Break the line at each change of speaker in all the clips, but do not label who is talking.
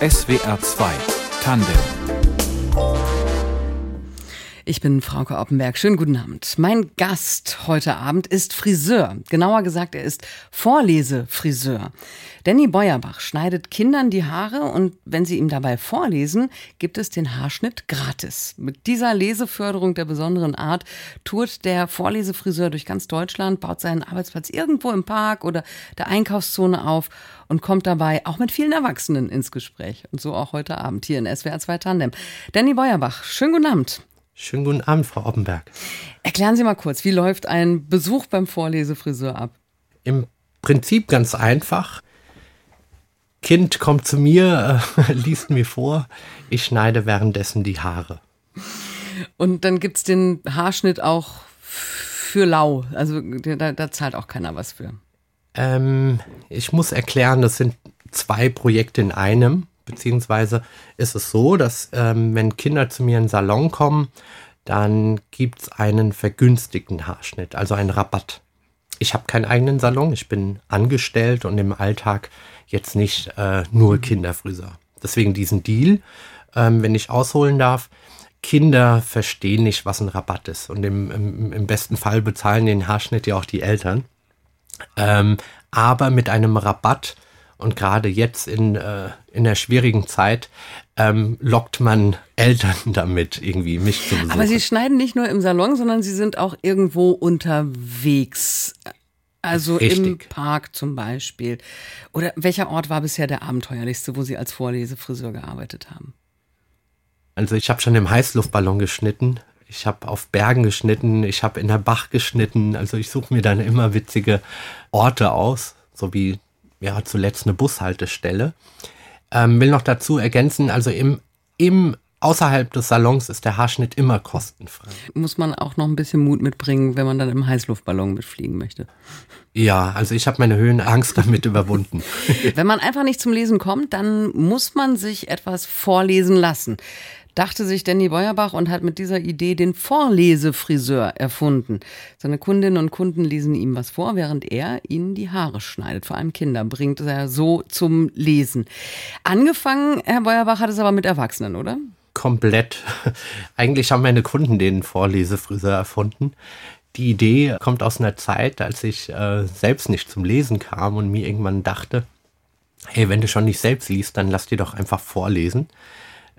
SWR 2 Tandem
ich bin Frauke Oppenberg. Schönen guten Abend. Mein Gast heute Abend ist Friseur. Genauer gesagt, er ist Vorlesefriseur. Danny Beuerbach schneidet Kindern die Haare und wenn sie ihm dabei vorlesen, gibt es den Haarschnitt gratis. Mit dieser Leseförderung der besonderen Art tourt der Vorlesefriseur durch ganz Deutschland, baut seinen Arbeitsplatz irgendwo im Park oder der Einkaufszone auf und kommt dabei auch mit vielen Erwachsenen ins Gespräch. Und so auch heute Abend hier in SWR 2 Tandem. Danny Beuerbach, schönen guten Abend.
Schönen guten Abend, Frau Oppenberg.
Erklären Sie mal kurz, wie läuft ein Besuch beim Vorlesefriseur ab?
Im Prinzip ganz einfach. Kind kommt zu mir, äh, liest mir vor, ich schneide währenddessen die Haare.
Und dann gibt es den Haarschnitt auch für lau. Also da, da zahlt auch keiner was für.
Ähm, ich muss erklären, das sind zwei Projekte in einem beziehungsweise ist es so, dass ähm, wenn Kinder zu mir in den Salon kommen, dann gibt es einen vergünstigten Haarschnitt, also einen Rabatt. Ich habe keinen eigenen Salon, ich bin angestellt und im Alltag jetzt nicht äh, nur Kinderfriseur. Deswegen diesen Deal, ähm, wenn ich ausholen darf. Kinder verstehen nicht, was ein Rabatt ist. Und im, im, im besten Fall bezahlen den Haarschnitt ja auch die Eltern. Ähm, aber mit einem Rabatt und gerade jetzt in, äh, in der schwierigen Zeit ähm, lockt man Eltern damit, irgendwie mich zu besuchen.
Aber Sie schneiden nicht nur im Salon, sondern Sie sind auch irgendwo unterwegs. Also Richtig. im Park zum Beispiel. Oder welcher Ort war bisher der abenteuerlichste, wo Sie als Vorlesefriseur gearbeitet haben?
Also ich habe schon im Heißluftballon geschnitten. Ich habe auf Bergen geschnitten. Ich habe in der Bach geschnitten. Also ich suche mir dann immer witzige Orte aus, so wie ja, zuletzt eine Bushaltestelle. Ähm, will noch dazu ergänzen, also im, im außerhalb des Salons ist der Haarschnitt immer kostenfrei.
Muss man auch noch ein bisschen Mut mitbringen, wenn man dann im Heißluftballon mitfliegen möchte.
Ja, also ich habe meine Höhenangst damit überwunden.
Wenn man einfach nicht zum Lesen kommt, dann muss man sich etwas vorlesen lassen dachte sich Danny Beuerbach und hat mit dieser Idee den Vorlesefriseur erfunden. Seine Kundinnen und Kunden lesen ihm was vor, während er ihnen die Haare schneidet. Vor allem Kinder bringt er so zum Lesen. Angefangen, Herr Beuerbach, hat es aber mit Erwachsenen, oder?
Komplett. Eigentlich haben meine Kunden den Vorlesefriseur erfunden. Die Idee kommt aus einer Zeit, als ich äh, selbst nicht zum Lesen kam und mir irgendwann dachte, hey, wenn du schon nicht selbst liest, dann lass dir doch einfach vorlesen.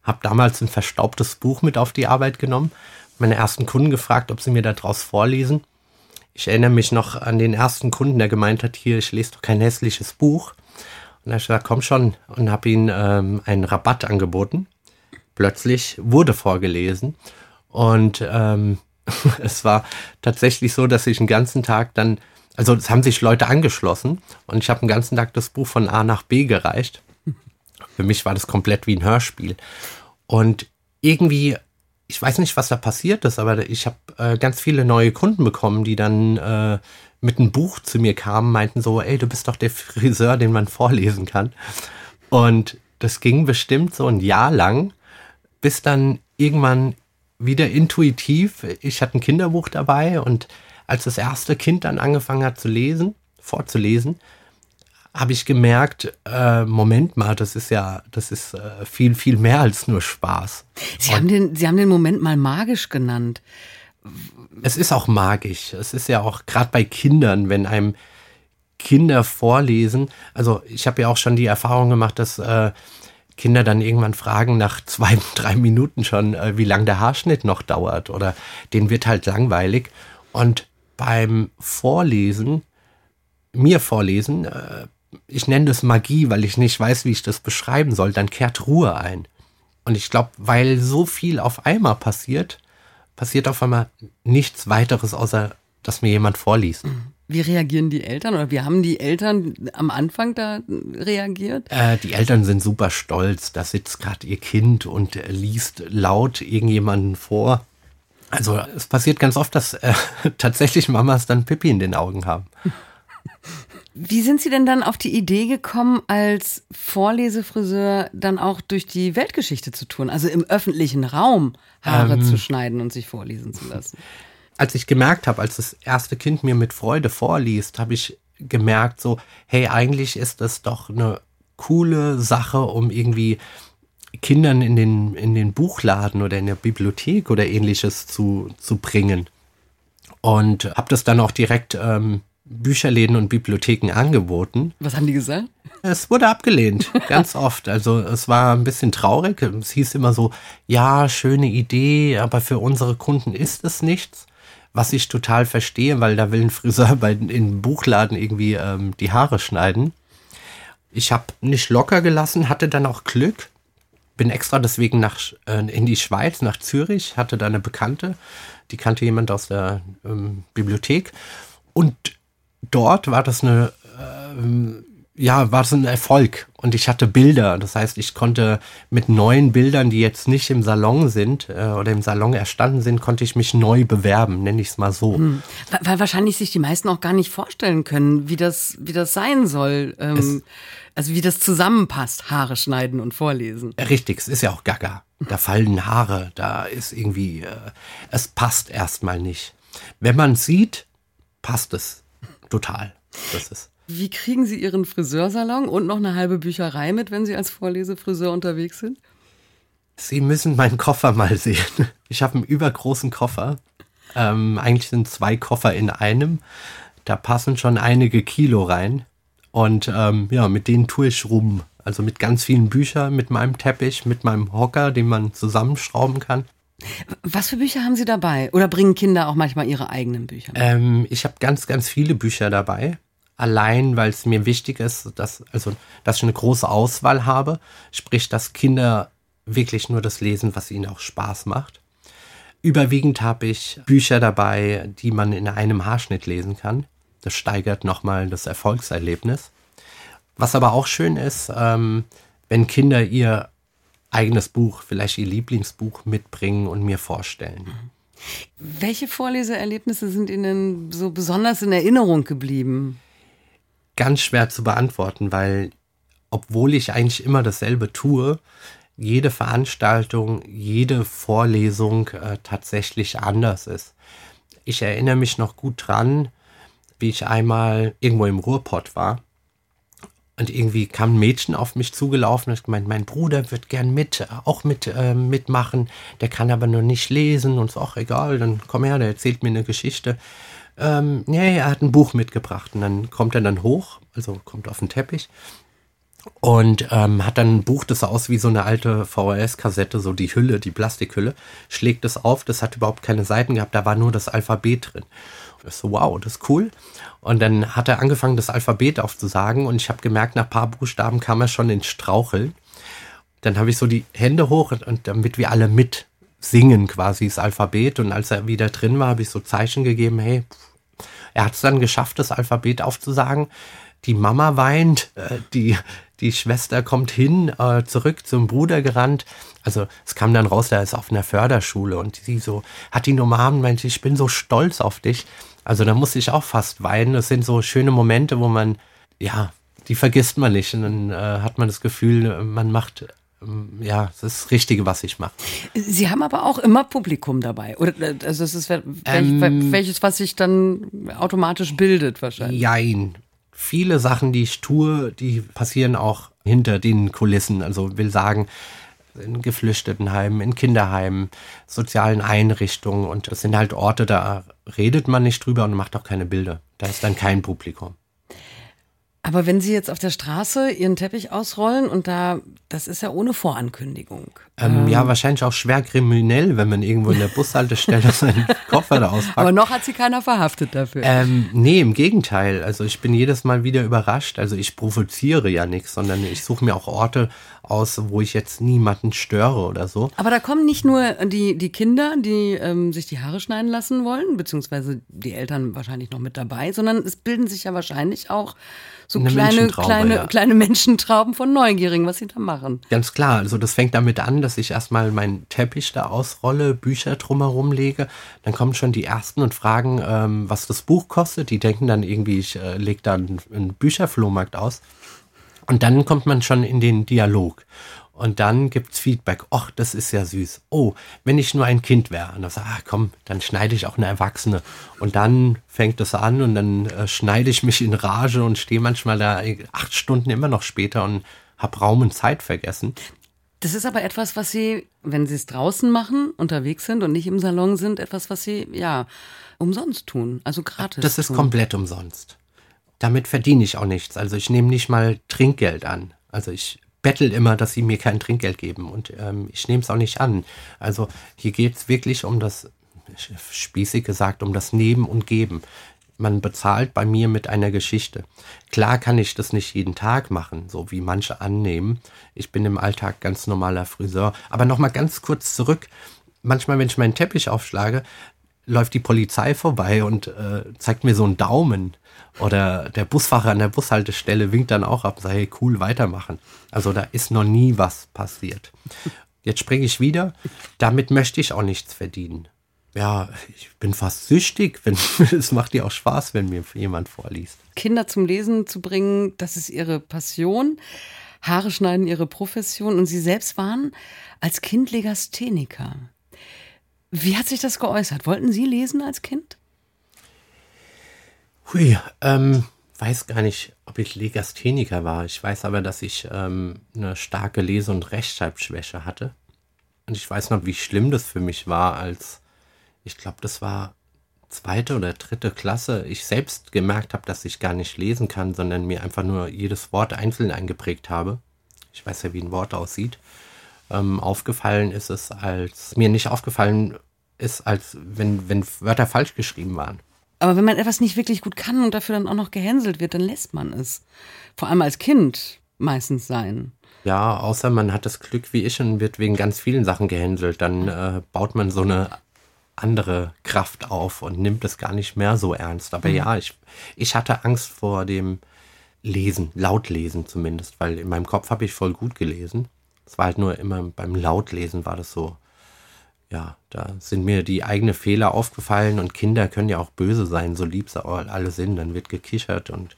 Habe damals ein verstaubtes Buch mit auf die Arbeit genommen, meine ersten Kunden gefragt, ob sie mir daraus vorlesen. Ich erinnere mich noch an den ersten Kunden, der gemeint hat, hier, ich lese doch kein hässliches Buch. Und er hat gesagt, komm schon, und habe ihm ähm, einen Rabatt angeboten. Plötzlich wurde vorgelesen. Und ähm, es war tatsächlich so, dass ich den ganzen Tag dann, also es haben sich Leute angeschlossen und ich habe den ganzen Tag das Buch von A nach B gereicht. Für mich war das komplett wie ein Hörspiel. Und irgendwie, ich weiß nicht, was da passiert ist, aber ich habe äh, ganz viele neue Kunden bekommen, die dann äh, mit einem Buch zu mir kamen, meinten so, ey, du bist doch der Friseur, den man vorlesen kann. Und das ging bestimmt so ein Jahr lang, bis dann irgendwann wieder intuitiv, ich hatte ein Kinderbuch dabei und als das erste Kind dann angefangen hat zu lesen, vorzulesen, habe ich gemerkt, äh, Moment mal, das ist ja, das ist äh, viel, viel mehr als nur Spaß.
Sie haben, den, Sie haben den Moment mal magisch genannt.
Es ist auch magisch. Es ist ja auch gerade bei Kindern, wenn einem Kinder vorlesen. Also ich habe ja auch schon die Erfahrung gemacht, dass äh, Kinder dann irgendwann fragen nach zwei, drei Minuten schon, äh, wie lang der Haarschnitt noch dauert oder den wird halt langweilig. Und beim Vorlesen, mir vorlesen, äh, ich nenne das Magie, weil ich nicht weiß, wie ich das beschreiben soll, dann kehrt Ruhe ein. Und ich glaube, weil so viel auf einmal passiert, passiert auf einmal nichts weiteres, außer dass mir jemand vorliest.
Wie reagieren die Eltern oder wie haben die Eltern am Anfang da reagiert?
Äh, die Eltern sind super stolz. Da sitzt gerade ihr Kind und liest laut irgendjemanden vor. Also es passiert ganz oft, dass äh, tatsächlich Mamas dann Pippi in den Augen haben.
Wie sind Sie denn dann auf die Idee gekommen, als Vorlesefriseur dann auch durch die Weltgeschichte zu tun, also im öffentlichen Raum Haare ähm, zu schneiden und sich vorlesen zu lassen?
Als ich gemerkt habe, als das erste Kind mir mit Freude vorliest, habe ich gemerkt, so, hey, eigentlich ist das doch eine coole Sache, um irgendwie Kindern in den, in den Buchladen oder in der Bibliothek oder ähnliches zu, zu bringen. Und habe das dann auch direkt ähm, Bücherläden und Bibliotheken angeboten.
Was haben die gesagt?
Es wurde abgelehnt, ganz oft. Also es war ein bisschen traurig. Es hieß immer so, ja, schöne Idee, aber für unsere Kunden ist es nichts. Was ich total verstehe, weil da will ein Friseur bei, in Buchladen irgendwie ähm, die Haare schneiden. Ich habe nicht locker gelassen, hatte dann auch Glück. Bin extra deswegen nach, äh, in die Schweiz, nach Zürich, hatte da eine Bekannte, die kannte jemand aus der ähm, Bibliothek. Und dort war das eine, äh, ja, war es ein Erfolg. Und ich hatte Bilder. Das heißt, ich konnte mit neuen Bildern, die jetzt nicht im Salon sind äh, oder im Salon erstanden sind, konnte ich mich neu bewerben, nenne ich es mal so. Hm.
Weil wahrscheinlich sich die meisten auch gar nicht vorstellen können, wie das, wie das sein soll. Ähm, also wie das zusammenpasst, Haare schneiden und vorlesen.
Richtig, es ist ja auch gaga. Da fallen Haare, da ist irgendwie, äh, es passt erstmal nicht. Wenn man sieht, passt es total. Das ist.
Wie kriegen Sie Ihren Friseursalon und noch eine halbe Bücherei mit, wenn Sie als Vorlesefriseur unterwegs sind?
Sie müssen meinen Koffer mal sehen. Ich habe einen übergroßen Koffer. Ähm, eigentlich sind zwei Koffer in einem. Da passen schon einige Kilo rein. Und ähm, ja, mit denen tue ich rum. Also mit ganz vielen Büchern, mit meinem Teppich, mit meinem Hocker, den man zusammenschrauben kann.
Was für Bücher haben Sie dabei? Oder bringen Kinder auch manchmal ihre eigenen Bücher?
Ähm, ich habe ganz, ganz viele Bücher dabei. Allein, weil es mir wichtig ist, dass, also, dass ich eine große Auswahl habe. Sprich, dass Kinder wirklich nur das lesen, was ihnen auch Spaß macht. Überwiegend habe ich Bücher dabei, die man in einem Haarschnitt lesen kann. Das steigert nochmal das Erfolgserlebnis. Was aber auch schön ist, ähm, wenn Kinder ihr eigenes Buch, vielleicht ihr Lieblingsbuch mitbringen und mir vorstellen.
Welche Vorleseerlebnisse sind Ihnen so besonders in Erinnerung geblieben?
Ganz schwer zu beantworten, weil obwohl ich eigentlich immer dasselbe tue, jede Veranstaltung, jede Vorlesung äh, tatsächlich anders ist. Ich erinnere mich noch gut dran, wie ich einmal irgendwo im Ruhrpott war. Und irgendwie kam ein Mädchen auf mich zugelaufen und hat gemeint, mein Bruder wird gern mit, auch mit, äh, mitmachen, der kann aber nur nicht lesen und so, ach egal, dann komm her, der erzählt mir eine Geschichte. Ähm, nee, er hat ein Buch mitgebracht und dann kommt er dann hoch, also kommt auf den Teppich und ähm, hat dann ein Buch, das sah aus wie so eine alte VHS-Kassette, so die Hülle, die Plastikhülle, schlägt es auf, das hat überhaupt keine Seiten gehabt, da war nur das Alphabet drin. Ich so, wow, das ist cool. Und dann hat er angefangen, das Alphabet aufzusagen und ich habe gemerkt, nach ein paar Buchstaben kam er schon ins Straucheln. Dann habe ich so die Hände hoch und, und damit wir alle mit singen quasi das Alphabet und als er wieder drin war, habe ich so Zeichen gegeben, hey, er hat es dann geschafft, das Alphabet aufzusagen. Die Mama weint, äh, die, die Schwester kommt hin, äh, zurück zum Bruder gerannt. Also es kam dann raus, der ist auf einer Förderschule und sie so, hat ihn umarmt, meinte, ich bin so stolz auf dich. Also da musste ich auch fast weinen. Das sind so schöne Momente, wo man, ja, die vergisst man nicht. Und dann äh, hat man das Gefühl, man macht ähm, ja, das Richtige, was ich mache.
Sie haben aber auch immer Publikum dabei. Oder also das ist welch, ähm, welches, was sich dann automatisch bildet, wahrscheinlich.
Jein. Viele Sachen, die ich tue, die passieren auch hinter den Kulissen. Also will sagen, in Geflüchtetenheimen, in Kinderheimen, sozialen Einrichtungen. Und das sind halt Orte, da redet man nicht drüber und macht auch keine Bilder. Da ist dann kein Publikum.
Aber wenn Sie jetzt auf der Straße Ihren Teppich ausrollen und da, das ist ja ohne Vorankündigung.
Ähm, ähm. Ja, wahrscheinlich auch schwer kriminell, wenn man irgendwo in der Bushaltestelle seinen Koffer da auspackt.
Aber noch hat Sie keiner verhaftet dafür.
Ähm, nee, im Gegenteil. Also ich bin jedes Mal wieder überrascht. Also ich provoziere ja nichts, sondern ich suche mir auch Orte aus, wo ich jetzt niemanden störe oder so.
Aber da kommen nicht nur die, die Kinder, die ähm, sich die Haare schneiden lassen wollen, beziehungsweise die Eltern wahrscheinlich noch mit dabei, sondern es bilden sich ja wahrscheinlich auch so Eine kleine, kleine, ja. kleine Menschentrauben von Neugierigen, was sie da machen.
Ganz klar, also das fängt damit an, dass ich erstmal meinen Teppich da ausrolle, Bücher drumherum lege. Dann kommen schon die ersten und fragen, ähm, was das Buch kostet. Die denken dann irgendwie, ich äh, lege da einen, einen Bücherflohmarkt aus. Und dann kommt man schon in den Dialog. Und dann gibt's Feedback. Och, das ist ja süß. Oh, wenn ich nur ein Kind wäre. Und dann sage ich, ach komm, dann schneide ich auch eine Erwachsene. Und dann fängt es an und dann äh, schneide ich mich in Rage und stehe manchmal da acht Stunden immer noch später und habe Raum und Zeit vergessen.
Das ist aber etwas, was Sie, wenn Sie es draußen machen, unterwegs sind und nicht im Salon sind, etwas, was Sie, ja, umsonst tun, also gratis.
Das ist
tun.
komplett umsonst. Damit verdiene ich auch nichts. Also ich nehme nicht mal Trinkgeld an. Also ich bettel immer, dass sie mir kein Trinkgeld geben und ähm, ich nehme es auch nicht an. Also hier geht es wirklich um das, spießig gesagt, um das Nehmen und Geben. Man bezahlt bei mir mit einer Geschichte. Klar kann ich das nicht jeden Tag machen, so wie manche annehmen. Ich bin im Alltag ganz normaler Friseur. Aber nochmal ganz kurz zurück. Manchmal, wenn ich meinen Teppich aufschlage, läuft die Polizei vorbei und äh, zeigt mir so einen Daumen. Oder der Busfahrer an der Bushaltestelle winkt dann auch ab, sei cool, weitermachen. Also da ist noch nie was passiert. Jetzt springe ich wieder. Damit möchte ich auch nichts verdienen. Ja, ich bin fast süchtig. Es macht dir auch Spaß, wenn mir jemand vorliest.
Kinder zum Lesen zu bringen, das ist ihre Passion. Haare schneiden ihre Profession. Und sie selbst waren als Kind Legastheniker. Wie hat sich das geäußert? Wollten Sie lesen als Kind?
Hui, ähm, weiß gar nicht, ob ich Legastheniker war. Ich weiß aber, dass ich ähm, eine starke Lese- und Rechtschreibschwäche hatte. Und ich weiß noch, wie schlimm das für mich war, als ich glaube, das war zweite oder dritte Klasse, ich selbst gemerkt habe, dass ich gar nicht lesen kann, sondern mir einfach nur jedes Wort einzeln eingeprägt habe. Ich weiß ja, wie ein Wort aussieht. Ähm, aufgefallen ist es, als mir nicht aufgefallen ist, als wenn, wenn Wörter falsch geschrieben waren.
Aber wenn man etwas nicht wirklich gut kann und dafür dann auch noch gehänselt wird, dann lässt man es. Vor allem als Kind meistens sein.
Ja, außer man hat das Glück wie ich und wird wegen ganz vielen Sachen gehänselt. Dann äh, baut man so eine andere Kraft auf und nimmt es gar nicht mehr so ernst. Aber mhm. ja, ich, ich hatte Angst vor dem Lesen, Lautlesen zumindest, weil in meinem Kopf habe ich voll gut gelesen. Es war halt nur immer beim Lautlesen war das so, ja, da sind mir die eigenen Fehler aufgefallen und Kinder können ja auch böse sein, so lieb sie alle sind. Dann wird gekichert und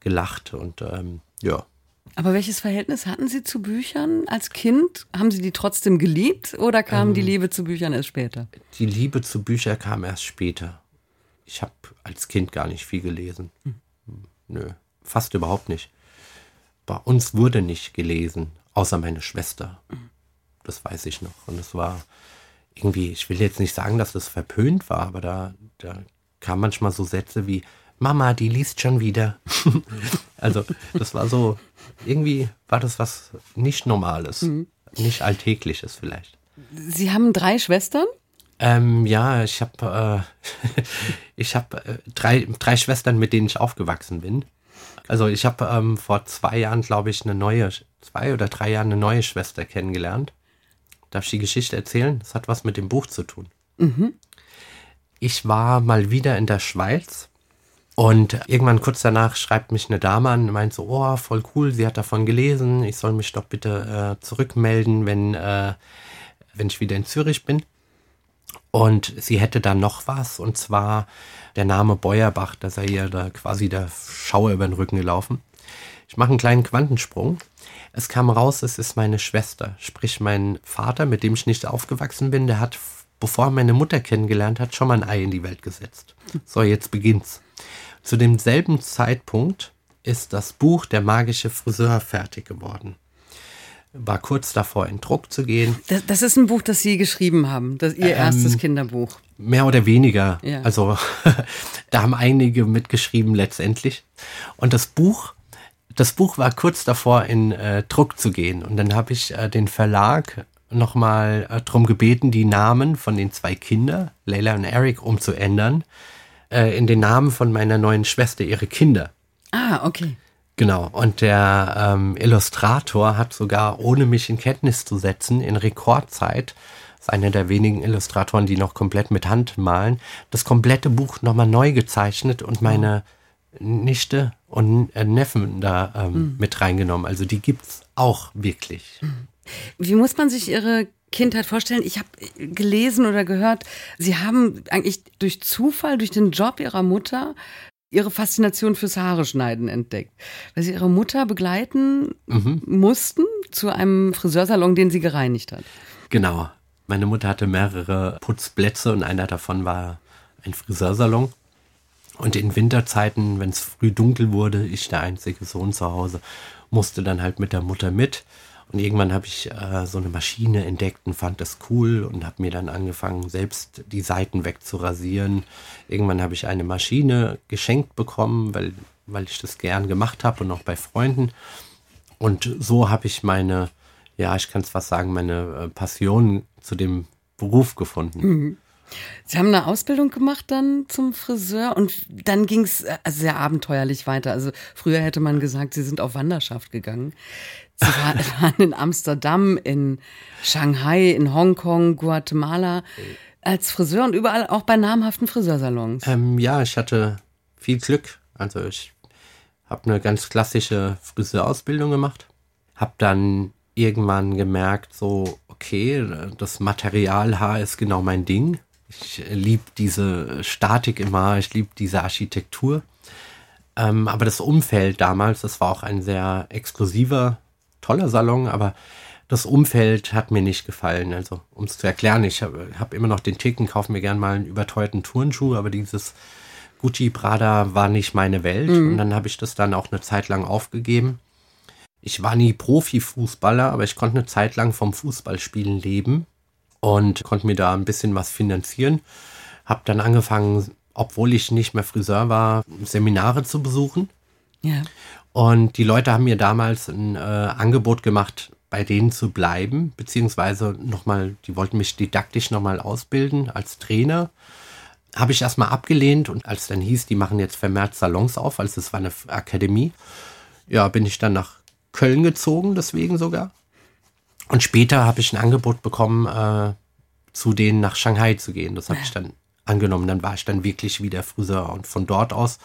gelacht und ähm, ja.
Aber welches Verhältnis hatten Sie zu Büchern als Kind? Haben Sie die trotzdem geliebt oder kam ähm, die Liebe zu Büchern erst später?
Die Liebe zu Büchern kam erst später. Ich habe als Kind gar nicht viel gelesen. Hm. Nö, fast überhaupt nicht. Bei uns wurde nicht gelesen, außer meine Schwester. Das weiß ich noch. Und es war irgendwie, ich will jetzt nicht sagen, dass das verpönt war, aber da, da kam manchmal so Sätze wie, Mama, die liest schon wieder. also das war so, irgendwie war das was nicht Normales, mhm. nicht Alltägliches vielleicht.
Sie haben drei Schwestern?
Ähm, ja, ich habe äh, ich habe äh, drei, drei Schwestern, mit denen ich aufgewachsen bin. Also ich habe ähm, vor zwei Jahren, glaube ich, eine neue, zwei oder drei Jahren eine neue Schwester kennengelernt. Darf ich die Geschichte erzählen? Das hat was mit dem Buch zu tun. Mhm. Ich war mal wieder in der Schweiz und irgendwann kurz danach schreibt mich eine Dame an und meint so, oh, voll cool, sie hat davon gelesen, ich soll mich doch bitte äh, zurückmelden, wenn, äh, wenn ich wieder in Zürich bin. Und sie hätte dann noch was, und zwar der Name Beuerbach, dass er ihr da quasi der Schauer über den Rücken gelaufen. Ich mache einen kleinen Quantensprung. Es kam raus, es ist meine Schwester, sprich mein Vater, mit dem ich nicht aufgewachsen bin, der hat, bevor meine Mutter kennengelernt hat, schon mal ein Ei in die Welt gesetzt. So, jetzt beginnt's. Zu demselben Zeitpunkt ist das Buch Der magische Friseur fertig geworden. War kurz davor, in Druck zu gehen.
Das, das ist ein Buch, das Sie geschrieben haben, das Ihr ähm, erstes Kinderbuch.
Mehr oder weniger. Ja. Also da haben einige mitgeschrieben letztendlich. Und das Buch das Buch war kurz davor, in äh, Druck zu gehen. Und dann habe ich äh, den Verlag nochmal äh, darum gebeten, die Namen von den zwei Kindern, Leila und Eric, umzuändern äh, in den Namen von meiner neuen Schwester, ihre Kinder.
Ah, okay.
Genau, und der ähm, Illustrator hat sogar, ohne mich in Kenntnis zu setzen, in Rekordzeit, ist einer der wenigen Illustratoren, die noch komplett mit Hand malen, das komplette Buch nochmal neu gezeichnet und meine Nichte und äh, Neffen da ähm, mhm. mit reingenommen. Also die gibt es auch wirklich. Mhm.
Wie muss man sich Ihre Kindheit vorstellen? Ich habe gelesen oder gehört, Sie haben eigentlich durch Zufall, durch den Job Ihrer Mutter ihre Faszination fürs Haare schneiden entdeckt. Weil sie ihre Mutter begleiten mhm. mussten zu einem Friseursalon, den sie gereinigt hat.
Genau. Meine Mutter hatte mehrere Putzplätze und einer davon war ein Friseursalon. Und in Winterzeiten, wenn es früh dunkel wurde, ich der einzige Sohn zu Hause, musste dann halt mit der Mutter mit. Und irgendwann habe ich äh, so eine Maschine entdeckt und fand das cool und habe mir dann angefangen, selbst die Seiten wegzurasieren. Irgendwann habe ich eine Maschine geschenkt bekommen, weil, weil ich das gern gemacht habe und auch bei Freunden. Und so habe ich meine, ja, ich kann es fast sagen, meine äh, Passion zu dem Beruf gefunden. Mhm.
Sie haben eine Ausbildung gemacht dann zum Friseur und dann ging es äh, sehr abenteuerlich weiter. Also früher hätte man gesagt, Sie sind auf Wanderschaft gegangen. Sie waren in Amsterdam, in Shanghai, in Hongkong, Guatemala als Friseur und überall auch bei namhaften Friseursalons.
Ähm, ja, ich hatte viel Glück. Also ich habe eine ganz klassische Friseurausbildung gemacht, habe dann irgendwann gemerkt, so okay, das Materialhaar ist genau mein Ding ich liebe diese Statik immer, ich liebe diese Architektur. Ähm, aber das Umfeld damals, das war auch ein sehr exklusiver, toller Salon, aber das Umfeld hat mir nicht gefallen. Also, um es zu erklären, ich habe hab immer noch den Ticken, kaufe mir gern mal einen überteuerten Turnschuh, aber dieses Gucci Prada war nicht meine Welt. Mhm. Und dann habe ich das dann auch eine Zeit lang aufgegeben. Ich war nie Profifußballer, aber ich konnte eine Zeit lang vom Fußballspielen leben und konnte mir da ein bisschen was finanzieren. Habe dann angefangen, obwohl ich nicht mehr Friseur war, Seminare zu besuchen. Ja. Und die Leute haben mir damals ein äh, Angebot gemacht, bei denen zu bleiben, beziehungsweise nochmal, die wollten mich didaktisch nochmal ausbilden als Trainer. Habe ich erstmal abgelehnt und als dann hieß, die machen jetzt vermehrt Salons auf, also es war eine Akademie, ja, bin ich dann nach Köln gezogen, deswegen sogar. Und später habe ich ein Angebot bekommen, äh, zu denen nach Shanghai zu gehen. Das habe ich dann angenommen. Dann war ich dann wirklich wieder Friseur. Und von dort aus,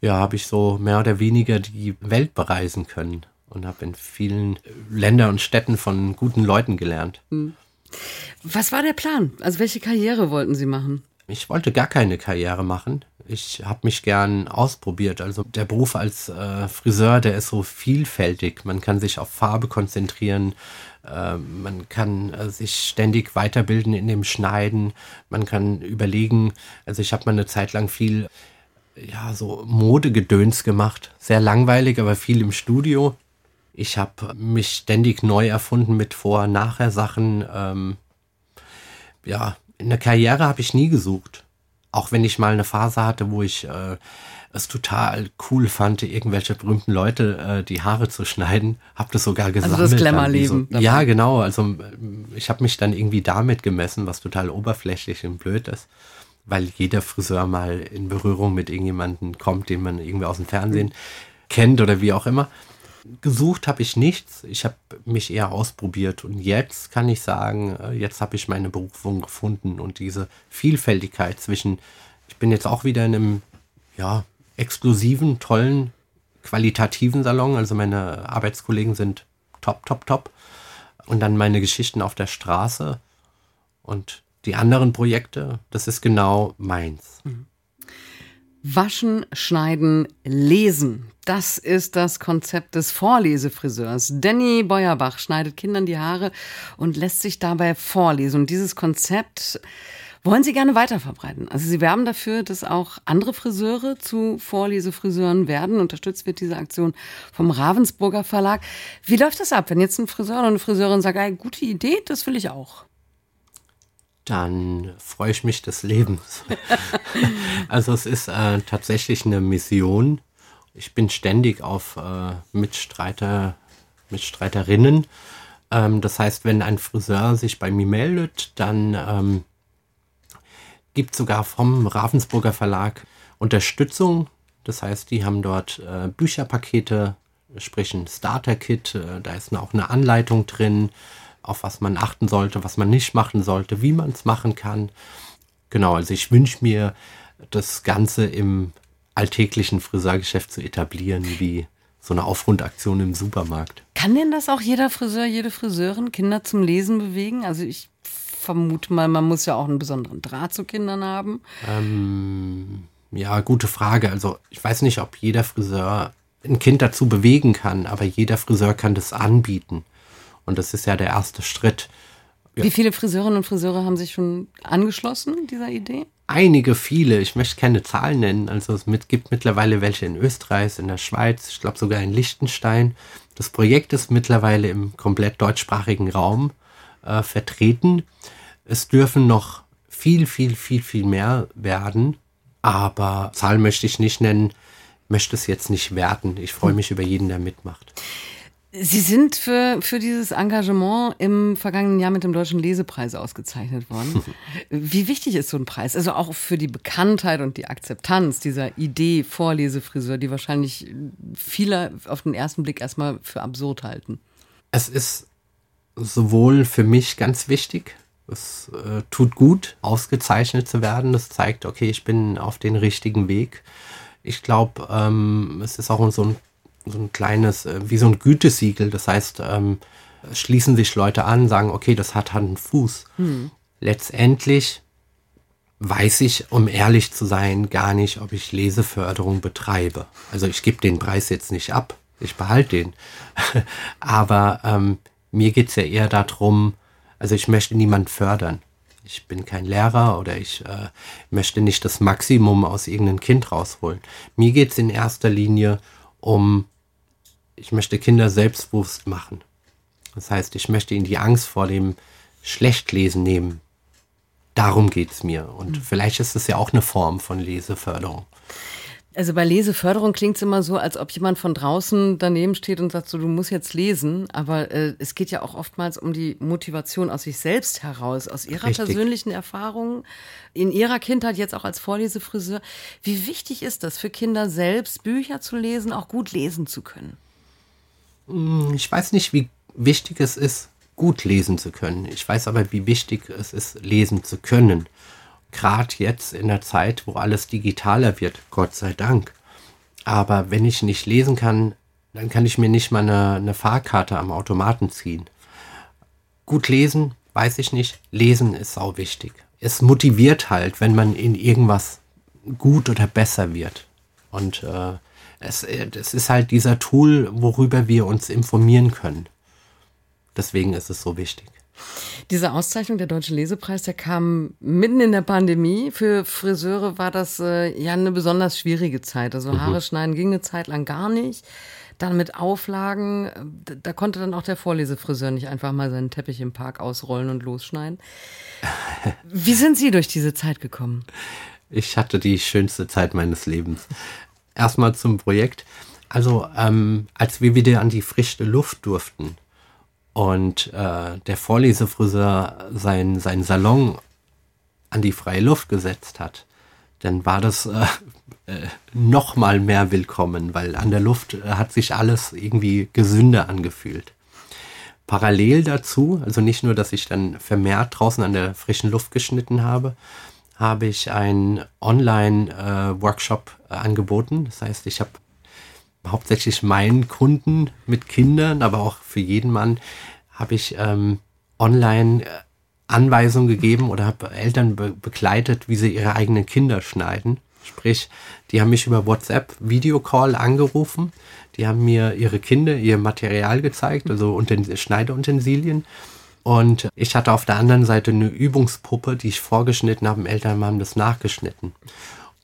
ja, habe ich so mehr oder weniger die Welt bereisen können und habe in vielen Ländern und Städten von guten Leuten gelernt. Hm.
Was war der Plan? Also welche Karriere wollten Sie machen?
Ich wollte gar keine Karriere machen. Ich habe mich gern ausprobiert. Also der Beruf als äh, Friseur, der ist so vielfältig. Man kann sich auf Farbe konzentrieren, äh, man kann äh, sich ständig weiterbilden in dem Schneiden. Man kann überlegen, also ich habe mal eine Zeit lang viel, ja, so Modegedöns gemacht. Sehr langweilig, aber viel im Studio. Ich habe mich ständig neu erfunden mit Vor-Nachher-Sachen. Ähm, ja, eine Karriere habe ich nie gesucht. Auch wenn ich mal eine Phase hatte, wo ich äh, es total cool fand, irgendwelche berühmten Leute äh, die Haare zu schneiden. Hab das sogar gesammelt.
Also das Glamourleben.
So. Ja, genau. Also ich habe mich dann irgendwie damit gemessen, was total oberflächlich und blöd ist. Weil jeder Friseur mal in Berührung mit irgendjemandem kommt, den man irgendwie aus dem Fernsehen kennt oder wie auch immer. Gesucht habe ich nichts. Ich habe mich eher ausprobiert. Und jetzt kann ich sagen, äh, jetzt habe ich meine Berufung gefunden und diese Vielfältigkeit zwischen, ich bin jetzt auch wieder in einem, ja, exklusiven, tollen, qualitativen Salon. Also meine Arbeitskollegen sind top, top, top. Und dann meine Geschichten auf der Straße und die anderen Projekte, das ist genau meins. Mhm.
Waschen, schneiden, lesen. Das ist das Konzept des Vorlesefriseurs. Danny Beuerbach schneidet Kindern die Haare und lässt sich dabei vorlesen. Und dieses Konzept wollen Sie gerne weiterverbreiten. Also Sie werben dafür, dass auch andere Friseure zu Vorlesefriseuren werden. Unterstützt wird diese Aktion vom Ravensburger Verlag. Wie läuft das ab, wenn jetzt ein Friseur oder eine Friseurin sagt, hey, gute Idee, das will ich auch?
Dann freue ich mich des Lebens. also es ist äh, tatsächlich eine Mission. Ich bin ständig auf äh, Mitstreiter, Mitstreiterinnen. Ähm, das heißt, wenn ein Friseur sich bei mir meldet, dann ähm, gibt sogar vom Ravensburger Verlag Unterstützung. Das heißt, die haben dort äh, Bücherpakete, sprich ein Starter-Kit. Äh, da ist auch eine Anleitung drin, auf was man achten sollte, was man nicht machen sollte, wie man es machen kann. Genau, also ich wünsche mir, das Ganze im alltäglichen Friseurgeschäft zu etablieren, wie so eine Aufrundaktion im Supermarkt.
Kann denn das auch jeder Friseur, jede Friseurin Kinder zum Lesen bewegen? Also ich vermute mal, man muss ja auch einen besonderen Draht zu Kindern haben.
Ähm, ja, gute Frage. Also ich weiß nicht, ob jeder Friseur ein Kind dazu bewegen kann, aber jeder Friseur kann das anbieten. Und das ist ja der erste Schritt.
Ja. Wie viele Friseurinnen und Friseure haben sich schon angeschlossen dieser Idee?
Einige, viele. Ich möchte keine Zahlen nennen. Also es gibt mittlerweile welche in Österreich, in der Schweiz, ich glaube sogar in Liechtenstein. Das Projekt ist mittlerweile im komplett deutschsprachigen Raum äh, vertreten. Es dürfen noch viel, viel, viel, viel mehr werden, aber Zahl möchte ich nicht nennen, möchte es jetzt nicht werten. Ich freue mich über jeden, der mitmacht.
Sie sind für, für dieses Engagement im vergangenen Jahr mit dem Deutschen Lesepreis ausgezeichnet worden. Wie wichtig ist so ein Preis? Also auch für die Bekanntheit und die Akzeptanz dieser Idee Vorlesefriseur, die wahrscheinlich viele auf den ersten Blick erstmal für absurd halten.
Es ist sowohl für mich ganz wichtig, es äh, tut gut, ausgezeichnet zu werden. Das zeigt, okay, ich bin auf den richtigen Weg. Ich glaube, ähm, es ist auch so ein so ein kleines, äh, wie so ein Gütesiegel. Das heißt, ähm, schließen sich Leute an, sagen, okay, das hat Hand und Fuß. Hm. Letztendlich weiß ich, um ehrlich zu sein, gar nicht, ob ich Leseförderung betreibe. Also ich gebe den Preis jetzt nicht ab, ich behalte den. Aber ähm, mir geht's ja eher darum, also ich möchte niemand fördern. Ich bin kein Lehrer oder ich äh, möchte nicht das Maximum aus irgendeinem Kind rausholen. Mir geht's in erster Linie um ich möchte Kinder selbstbewusst machen. Das heißt, ich möchte ihnen die Angst vor dem Schlechtlesen nehmen. Darum geht es mir. Und mhm. vielleicht ist es ja auch eine Form von Leseförderung.
Also bei Leseförderung klingt es immer so, als ob jemand von draußen daneben steht und sagt, so, du musst jetzt lesen. Aber äh, es geht ja auch oftmals um die Motivation aus sich selbst heraus, aus ihrer Richtig. persönlichen Erfahrung, in ihrer Kindheit, jetzt auch als Vorlesefriseur. Wie wichtig ist das für Kinder selbst, Bücher zu lesen, auch gut lesen zu können?
Hm, ich weiß nicht, wie wichtig es ist, gut lesen zu können. Ich weiß aber, wie wichtig es ist, lesen zu können. Gerade jetzt in der Zeit, wo alles digitaler wird, Gott sei Dank. Aber wenn ich nicht lesen kann, dann kann ich mir nicht mal eine, eine Fahrkarte am Automaten ziehen. Gut lesen, weiß ich nicht. Lesen ist sau wichtig. Es motiviert halt, wenn man in irgendwas gut oder besser wird. Und äh, es, es ist halt dieser Tool, worüber wir uns informieren können. Deswegen ist es so wichtig.
Diese Auszeichnung, der Deutsche Lesepreis, der kam mitten in der Pandemie. Für Friseure war das äh, ja eine besonders schwierige Zeit. Also mhm. Haare schneiden ging eine Zeit lang gar nicht. Dann mit Auflagen, äh, da konnte dann auch der Vorlesefriseur nicht einfach mal seinen Teppich im Park ausrollen und losschneiden. Wie sind Sie durch diese Zeit gekommen?
Ich hatte die schönste Zeit meines Lebens erstmal zum Projekt. Also ähm, als wir wieder an die frische Luft durften und äh, der Vorlesefriseur sein, sein Salon an die freie Luft gesetzt hat, dann war das äh, äh, noch mal mehr willkommen, weil an der Luft äh, hat sich alles irgendwie gesünder angefühlt. Parallel dazu, also nicht nur, dass ich dann vermehrt draußen an der frischen Luft geschnitten habe, habe ich einen Online-Workshop äh, angeboten. Das heißt, ich habe hauptsächlich meinen Kunden mit Kindern, aber auch für jeden Mann habe ich ähm, online äh, Anweisungen gegeben oder habe Eltern be begleitet, wie sie ihre eigenen Kinder schneiden. Sprich, die haben mich über WhatsApp Videocall angerufen, die haben mir ihre Kinder, ihr Material gezeigt, also Schneideutensilien und ich hatte auf der anderen Seite eine Übungspuppe, die ich vorgeschnitten habe. Eltern haben das nachgeschnitten.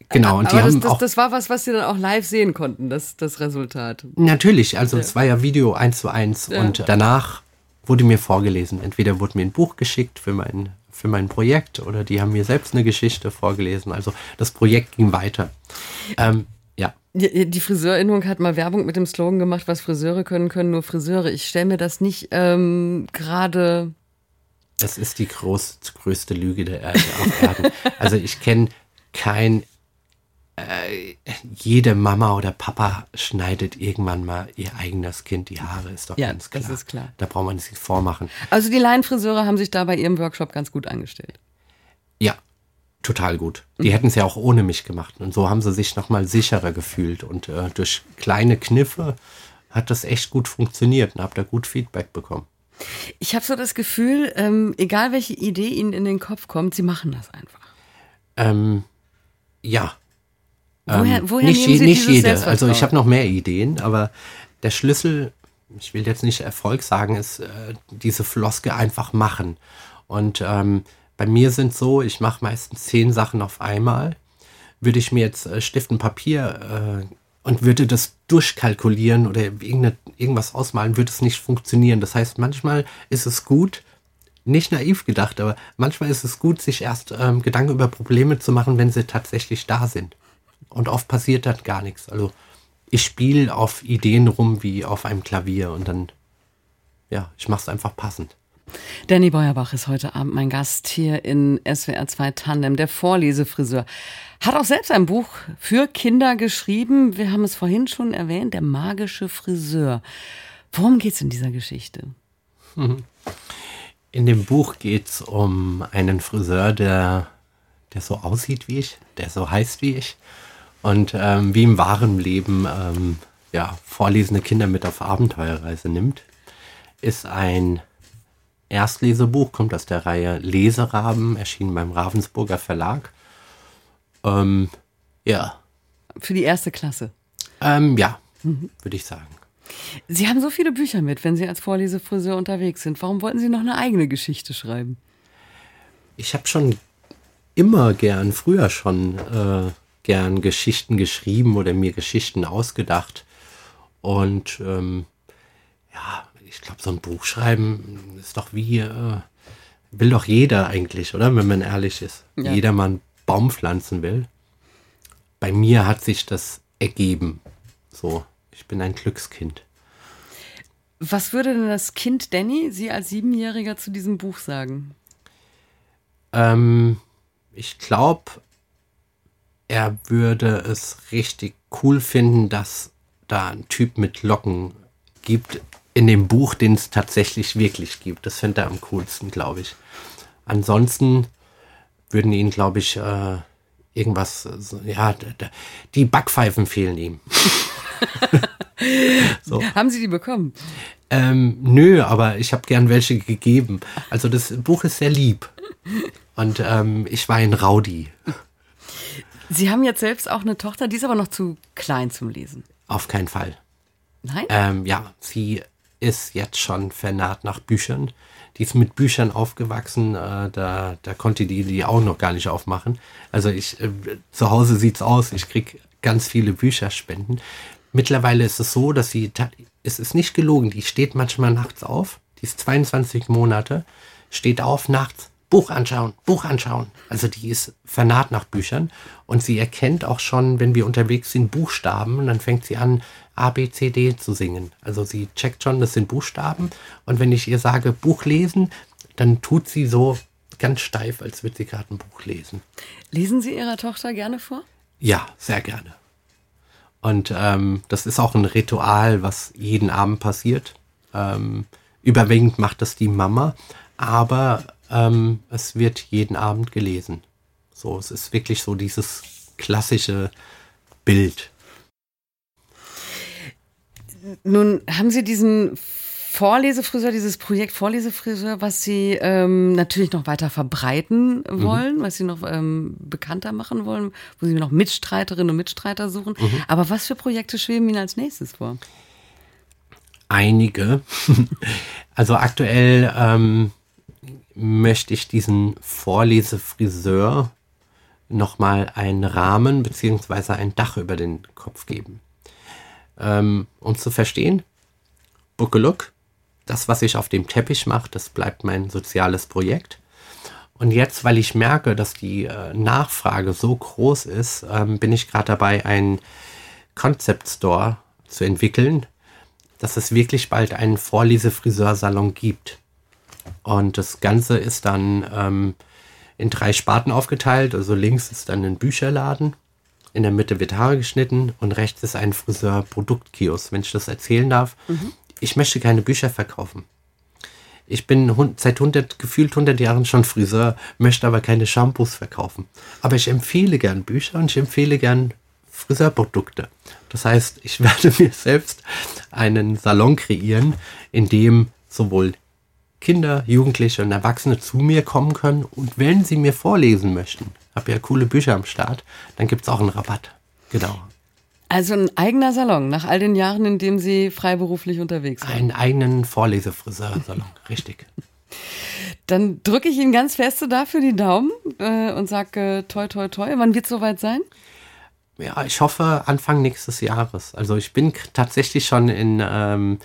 Genau, und die haben das, auch, das war was, was sie dann auch live sehen konnten, das, das Resultat.
Natürlich, also ja. es war ja Video eins zu eins ja. und danach wurde mir vorgelesen. Entweder wurde mir ein Buch geschickt für mein, für mein Projekt oder die haben mir selbst eine Geschichte vorgelesen. Also das Projekt ging weiter. Ähm, ja.
Die, die Friseurinnung hat mal Werbung mit dem Slogan gemacht, was Friseure können, können nur Friseure. Ich stelle mir das nicht ähm, gerade.
Das ist die groß, größte Lüge der Erde auf Erden. also ich kenne kein äh, jede Mama oder Papa schneidet irgendwann mal ihr eigenes Kind die Haare, ist doch ja, ganz klar.
Das ist klar.
Da braucht man sich vormachen.
Also die Laienfriseure haben sich da bei ihrem Workshop ganz gut angestellt.
Ja, total gut. Die mhm. hätten es ja auch ohne mich gemacht. Und so haben sie sich nochmal sicherer gefühlt. Und äh, durch kleine Kniffe hat das echt gut funktioniert und habe da gut Feedback bekommen.
Ich habe so das Gefühl, ähm, egal welche Idee Ihnen in den Kopf kommt, Sie machen das einfach.
Ähm, ja.
Woher, ähm, woher
nicht,
Sie
nicht jede. Also ich habe noch mehr Ideen, aber der Schlüssel, ich will jetzt nicht Erfolg sagen, ist äh, diese Floske einfach machen. Und ähm, bei mir sind so, ich mache meistens zehn Sachen auf einmal. Würde ich mir jetzt äh, Stift und Papier äh, und würde das durchkalkulieren oder irgendwas ausmalen, wird es nicht funktionieren. Das heißt, manchmal ist es gut, nicht naiv gedacht, aber manchmal ist es gut, sich erst ähm, Gedanken über Probleme zu machen, wenn sie tatsächlich da sind. Und oft passiert dann gar nichts. Also ich spiele auf Ideen rum wie auf einem Klavier und dann, ja, ich mache es einfach passend.
Danny Beuerbach ist heute Abend mein Gast hier in SWR 2 Tandem, der Vorlesefriseur. Hat auch selbst ein Buch für Kinder geschrieben. Wir haben es vorhin schon erwähnt, der magische Friseur. Worum geht es in dieser Geschichte?
In dem Buch geht es um einen Friseur, der, der so aussieht wie ich, der so heißt wie ich und ähm, wie im wahren Leben ähm, ja, vorlesende Kinder mit auf Abenteuerreise nimmt. Ist ein Erstlesebuch, kommt aus der Reihe Leseraben, erschienen beim Ravensburger Verlag. Ähm, ja.
Für die erste Klasse.
Ähm, ja, mhm. würde ich sagen.
Sie haben so viele Bücher mit, wenn Sie als Vorlesefriseur unterwegs sind. Warum wollten Sie noch eine eigene Geschichte schreiben?
Ich habe schon immer gern, früher schon äh, gern Geschichten geschrieben oder mir Geschichten ausgedacht. Und ähm, ja, ich glaube, so ein Buch schreiben ist doch wie, äh, will doch jeder eigentlich, oder? Wenn man ehrlich ist. Ja. Jeder mal einen Baum pflanzen will. Bei mir hat sich das ergeben. So, ich bin ein Glückskind.
Was würde denn das Kind Danny, Sie als Siebenjähriger, zu diesem Buch sagen?
Ähm, ich glaube, er würde es richtig cool finden, dass da ein Typ mit Locken gibt in dem Buch, den es tatsächlich wirklich gibt. Das fände er am coolsten, glaube ich. Ansonsten würden ihn, glaube ich, äh, irgendwas, ja, die Backpfeifen fehlen ihm.
so. Haben Sie die bekommen?
Ähm, nö, aber ich habe gern welche gegeben. Also das Buch ist sehr lieb. Und ähm, ich war ein Rowdy.
Sie haben jetzt selbst auch eine Tochter, die ist aber noch zu klein zum Lesen.
Auf keinen Fall.
Nein?
Ähm, ja, sie ist jetzt schon vernarrt nach Büchern. Die ist mit Büchern aufgewachsen, äh, da, da konnte die die auch noch gar nicht aufmachen. Also ich, äh, zu Hause sieht's aus, ich krieg ganz viele Bücherspenden. Mittlerweile ist es so, dass sie, es ist nicht gelogen, die steht manchmal nachts auf, die ist 22 Monate, steht auf nachts, Buch anschauen, Buch anschauen. Also die ist vernarrt nach Büchern und sie erkennt auch schon, wenn wir unterwegs sind, Buchstaben und dann fängt sie an, A, B, C, D zu singen. Also sie checkt schon, das sind Buchstaben und wenn ich ihr sage, Buch lesen, dann tut sie so ganz steif, als würde sie gerade ein Buch lesen.
Lesen Sie Ihrer Tochter gerne vor?
Ja, sehr gerne. Und ähm, das ist auch ein Ritual, was jeden Abend passiert. Ähm, überwiegend macht das die Mama, aber ähm, es wird jeden Abend gelesen. So, es ist wirklich so dieses klassische Bild.
Nun haben Sie diesen Vorlesefriseur, dieses Projekt Vorlesefriseur, was Sie ähm, natürlich noch weiter verbreiten wollen, mhm. was Sie noch ähm, bekannter machen wollen, wo Sie noch Mitstreiterinnen und Mitstreiter suchen. Mhm. Aber was für Projekte schweben Ihnen als nächstes vor?
Einige. also aktuell ähm, möchte ich diesen Vorlesefriseur nochmal einen Rahmen beziehungsweise ein Dach über den Kopf geben. Ähm, um zu verstehen, Look, das, was ich auf dem Teppich mache, das bleibt mein soziales Projekt. Und jetzt, weil ich merke, dass die äh, Nachfrage so groß ist, ähm, bin ich gerade dabei, einen Concept Store zu entwickeln, dass es wirklich bald einen Vorlesefriseursalon gibt. Und das Ganze ist dann ähm, in drei Sparten aufgeteilt. Also links ist dann ein Bücherladen, in der Mitte wird Haare geschnitten und rechts ist ein Friseur-Produktkiosk, wenn ich das erzählen darf. Mhm. Ich möchte keine Bücher verkaufen. Ich bin seit 100, gefühlt 100 Jahren schon Friseur, möchte aber keine Shampoos verkaufen. Aber ich empfehle gern Bücher und ich empfehle gern Friseurprodukte. Das heißt, ich werde mir selbst einen Salon kreieren, in dem sowohl Kinder, Jugendliche und Erwachsene zu mir kommen können und wenn sie mir vorlesen möchten, habe ja coole Bücher am Start, dann gibt es auch einen Rabatt. Genau.
Also ein eigener Salon, nach all den Jahren, in dem Sie freiberuflich unterwegs sind.
Einen eigenen Vorlesefriseursalon, richtig.
Dann drücke ich Ihnen ganz feste dafür die Daumen äh, und sage äh, toi toi toi. Wann wird es soweit sein?
Ja, ich hoffe Anfang nächstes Jahres. Also ich bin tatsächlich schon in, ähm,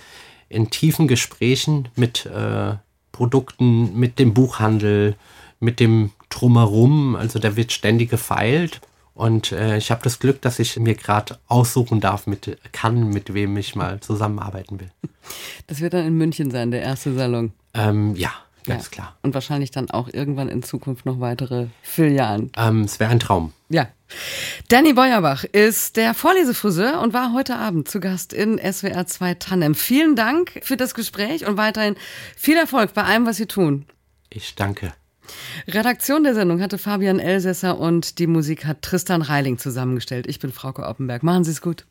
in tiefen Gesprächen mit äh, Produkten, mit dem Buchhandel, mit dem Drumherum. Also da wird ständig gefeilt. Und äh, ich habe das Glück, dass ich mir gerade aussuchen darf, mit kann, mit wem ich mal zusammenarbeiten will.
Das wird dann in München sein, der erste Salon.
Ähm, ja, ganz ja. klar.
Und wahrscheinlich dann auch irgendwann in Zukunft noch weitere Filialen.
Ähm, es wäre ein Traum.
Ja. Danny Beuerbach ist der Vorlesefriseur und war heute Abend zu Gast in SWR 2 Tandem. Vielen Dank für das Gespräch und weiterhin viel Erfolg bei allem, was Sie tun.
Ich danke.
Redaktion der Sendung hatte Fabian Elsässer und die Musik hat Tristan Reiling zusammengestellt. Ich bin Frauke Oppenberg. Machen Sie es gut.